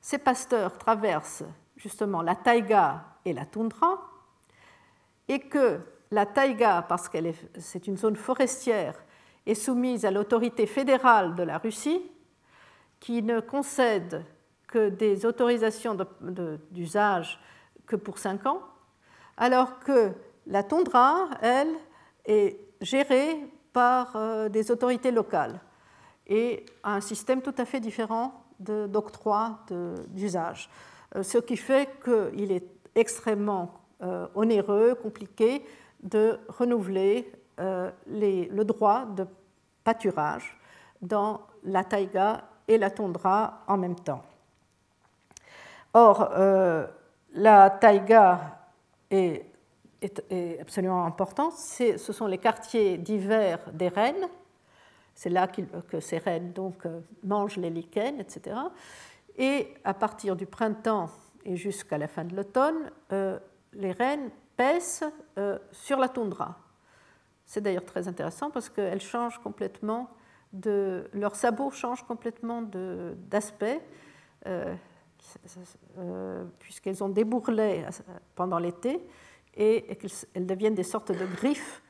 ces pasteurs traversent justement la taïga et la toundra, et que la taïga, parce que c'est une zone forestière, est soumise à l'autorité fédérale de la Russie, qui ne concède que des autorisations d'usage que pour cinq ans, alors que la toundra, elle, est gérée par euh, des autorités locales et a un système tout à fait différent d'octroi d'usage. Euh, ce qui fait qu'il est extrêmement euh, onéreux, compliqué de renouveler le droit de pâturage dans la taïga et la tondra en même temps. Or, euh, la taïga est, absolument importante. Ce sont les quartiers d'hiver des rennes. C'est là que ces rennes donc, mangent les lichens, etc. Et à partir du printemps et jusqu'à la fin de l'automne, les rennes pèsent euh, sur la toundra. C'est d'ailleurs très intéressant parce qu'elles changent complètement Leurs sabots changent complètement d'aspect, euh, euh, puisqu'elles ont des bourrelets pendant l'été et, qu'elles deviennent des sortes de griffes.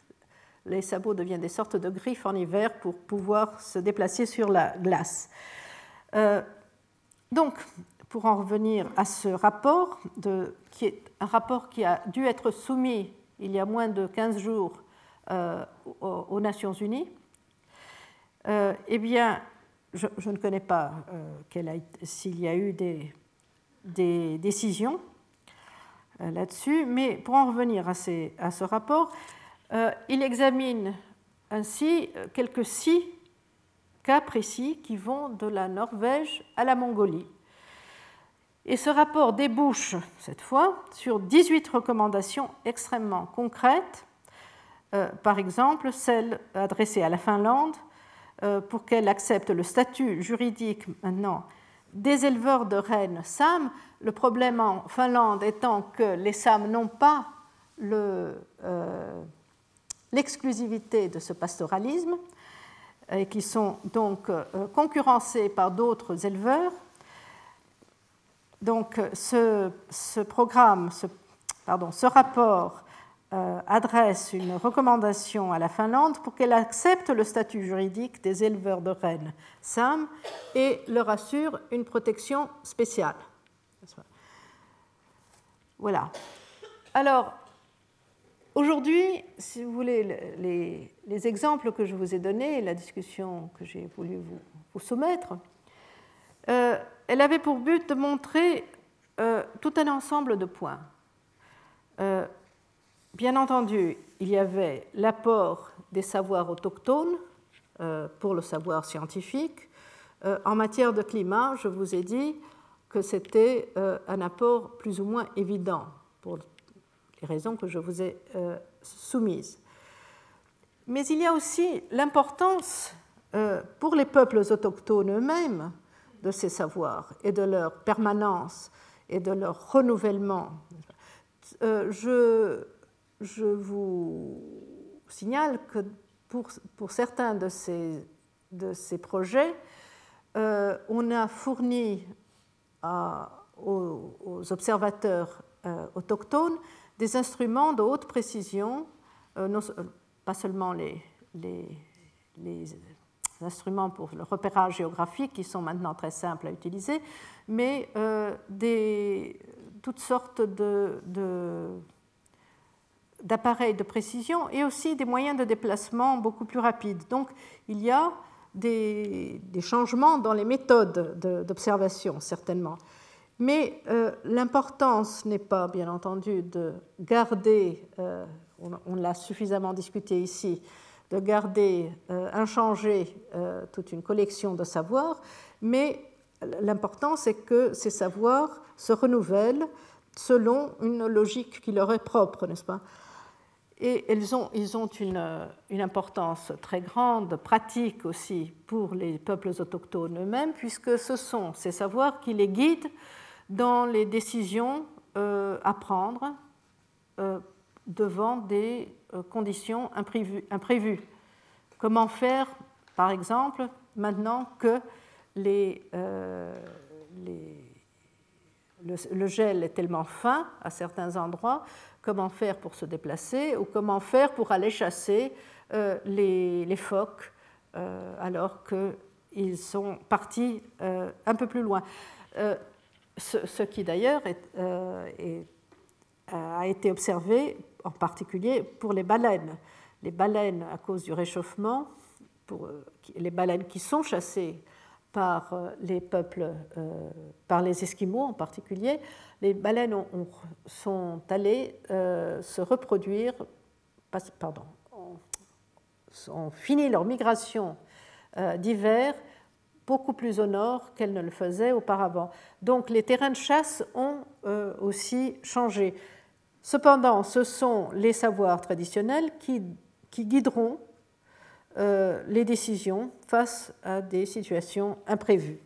Les sabots deviennent des sortes de griffes en hiver pour pouvoir se déplacer sur la glace. donc, pour en revenir à ce rapport, qui est un rapport qui a dû être soumis il y a moins de 15 jours euh, aux, Nations Unies, euh, eh bien, je, ne connais pas euh, s'il y a eu des, décisions là-dessus, mais pour en revenir à, ce rapport, il examine ainsi quelques six cas précis qui vont de la Norvège à la Mongolie. Et ce rapport débouche, cette fois, sur 18 recommandations extrêmement concrètes, euh, par exemple celle adressée à la Finlande euh, pour qu'elle accepte le statut juridique maintenant des éleveurs de rennes SAM. Le problème en Finlande étant que les SAM n'ont pas euh, l'exclusivité de ce pastoralisme et qui sont donc concurrencés par d'autres éleveurs donc ce, programme, ce, pardon, ce rapport euh, adresse une recommandation à la Finlande pour qu'elle accepte le statut juridique des éleveurs de rennes SAM et leur assure une protection spéciale. Voilà. Alors, aujourd'hui, si vous voulez, les, exemples que je vous ai donnés, la discussion que j'ai voulu vous, soumettre, euh, elle avait pour but de montrer euh, tout un ensemble de points. Euh, bien entendu, il y avait l'apport des savoirs autochtones euh, pour le savoir scientifique. en matière de climat, je vous ai dit que c'était un apport plus ou moins évident pour les raisons que je vous ai soumises. Mais il y a aussi l'importance pour les peuples autochtones eux-mêmes de ces savoirs et de leur permanence et de leur renouvellement. Euh, je, vous signale que pour, pour certains de ces, de ces projets, euh, on a fourni aux, observateurs autochtones des instruments de haute précision, pas seulement les, les, instruments pour le repérage géographique qui sont maintenant très simples à utiliser, mais euh, des, toutes sortes de, de, précision et aussi des moyens de déplacement beaucoup plus rapides. Donc il y a des, changements dans les méthodes d'observation, certainement. Mais euh, l'importance n'est pas, bien entendu, de garder, euh, on, l'a suffisamment discuté ici, de garder euh, inchangé euh, toute une collection de savoirs, mais l'important c'est que ces savoirs se renouvellent selon une logique qui leur est propre, n'est-ce pas? Et ils ont, ils ont une, une, importance très grande, pratique aussi pour les peuples autochtones eux-mêmes, puisque ce sont ces savoirs qui les guident dans les décisions euh, à prendre euh, devant des euh, conditions imprévues. Comment faire, par exemple, maintenant que les, euh, le, gel est tellement fin à certains endroits, comment faire pour se déplacer ou comment faire pour aller chasser euh, les, phoques alors qu'ils sont partis un peu plus loin. Ce, qui d'ailleurs a été observé en particulier pour les baleines. Les baleines, à cause du réchauffement, pour, euh, les baleines qui sont chassées par euh, les peuples, euh, par les Esquimaux en particulier, les baleines sont allées se reproduire, pardon, ont, fini leur migration d'hiver beaucoup plus au nord qu'elles ne le faisaient auparavant. Donc les terrains de chasse ont aussi changé. Cependant, ce sont les savoirs traditionnels qui, guideront euh, les décisions face à des situations imprévues.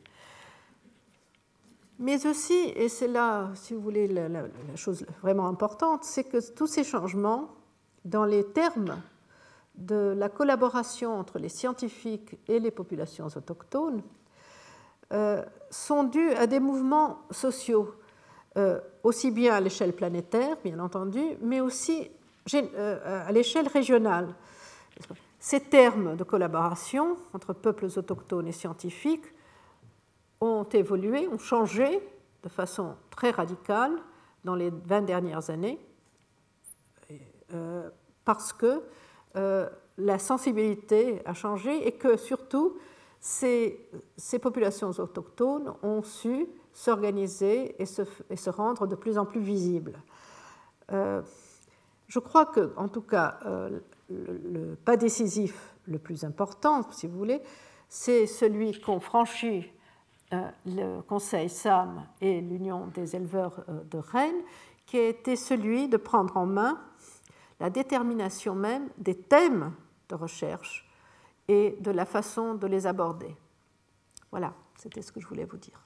Mais aussi, et c'est là, si vous voulez, la, chose vraiment importante, c'est que tous ces changements, dans les termes de la collaboration entre les scientifiques et les populations autochtones, euh, sont dus à des mouvements sociaux euh, aussi bien à l'échelle planétaire, bien entendu, mais aussi à l'échelle régionale. Ces termes de collaboration entre peuples autochtones et scientifiques ont évolué, ont changé de façon très radicale dans les 20 dernières années, euh, parce que la sensibilité a changé et que surtout ces, populations autochtones ont su s'organiser et se, rendre de plus en plus visibles. Euh, je crois que, en tout cas, euh, le, pas décisif le plus important, si vous voulez, c'est celui qu'ont franchi euh, le Conseil SAM et l'Union des éleveurs de Rennes, qui été celui de prendre en main la détermination même des thèmes de recherche et de la façon de les aborder. Voilà, c'était ce que je voulais vous dire.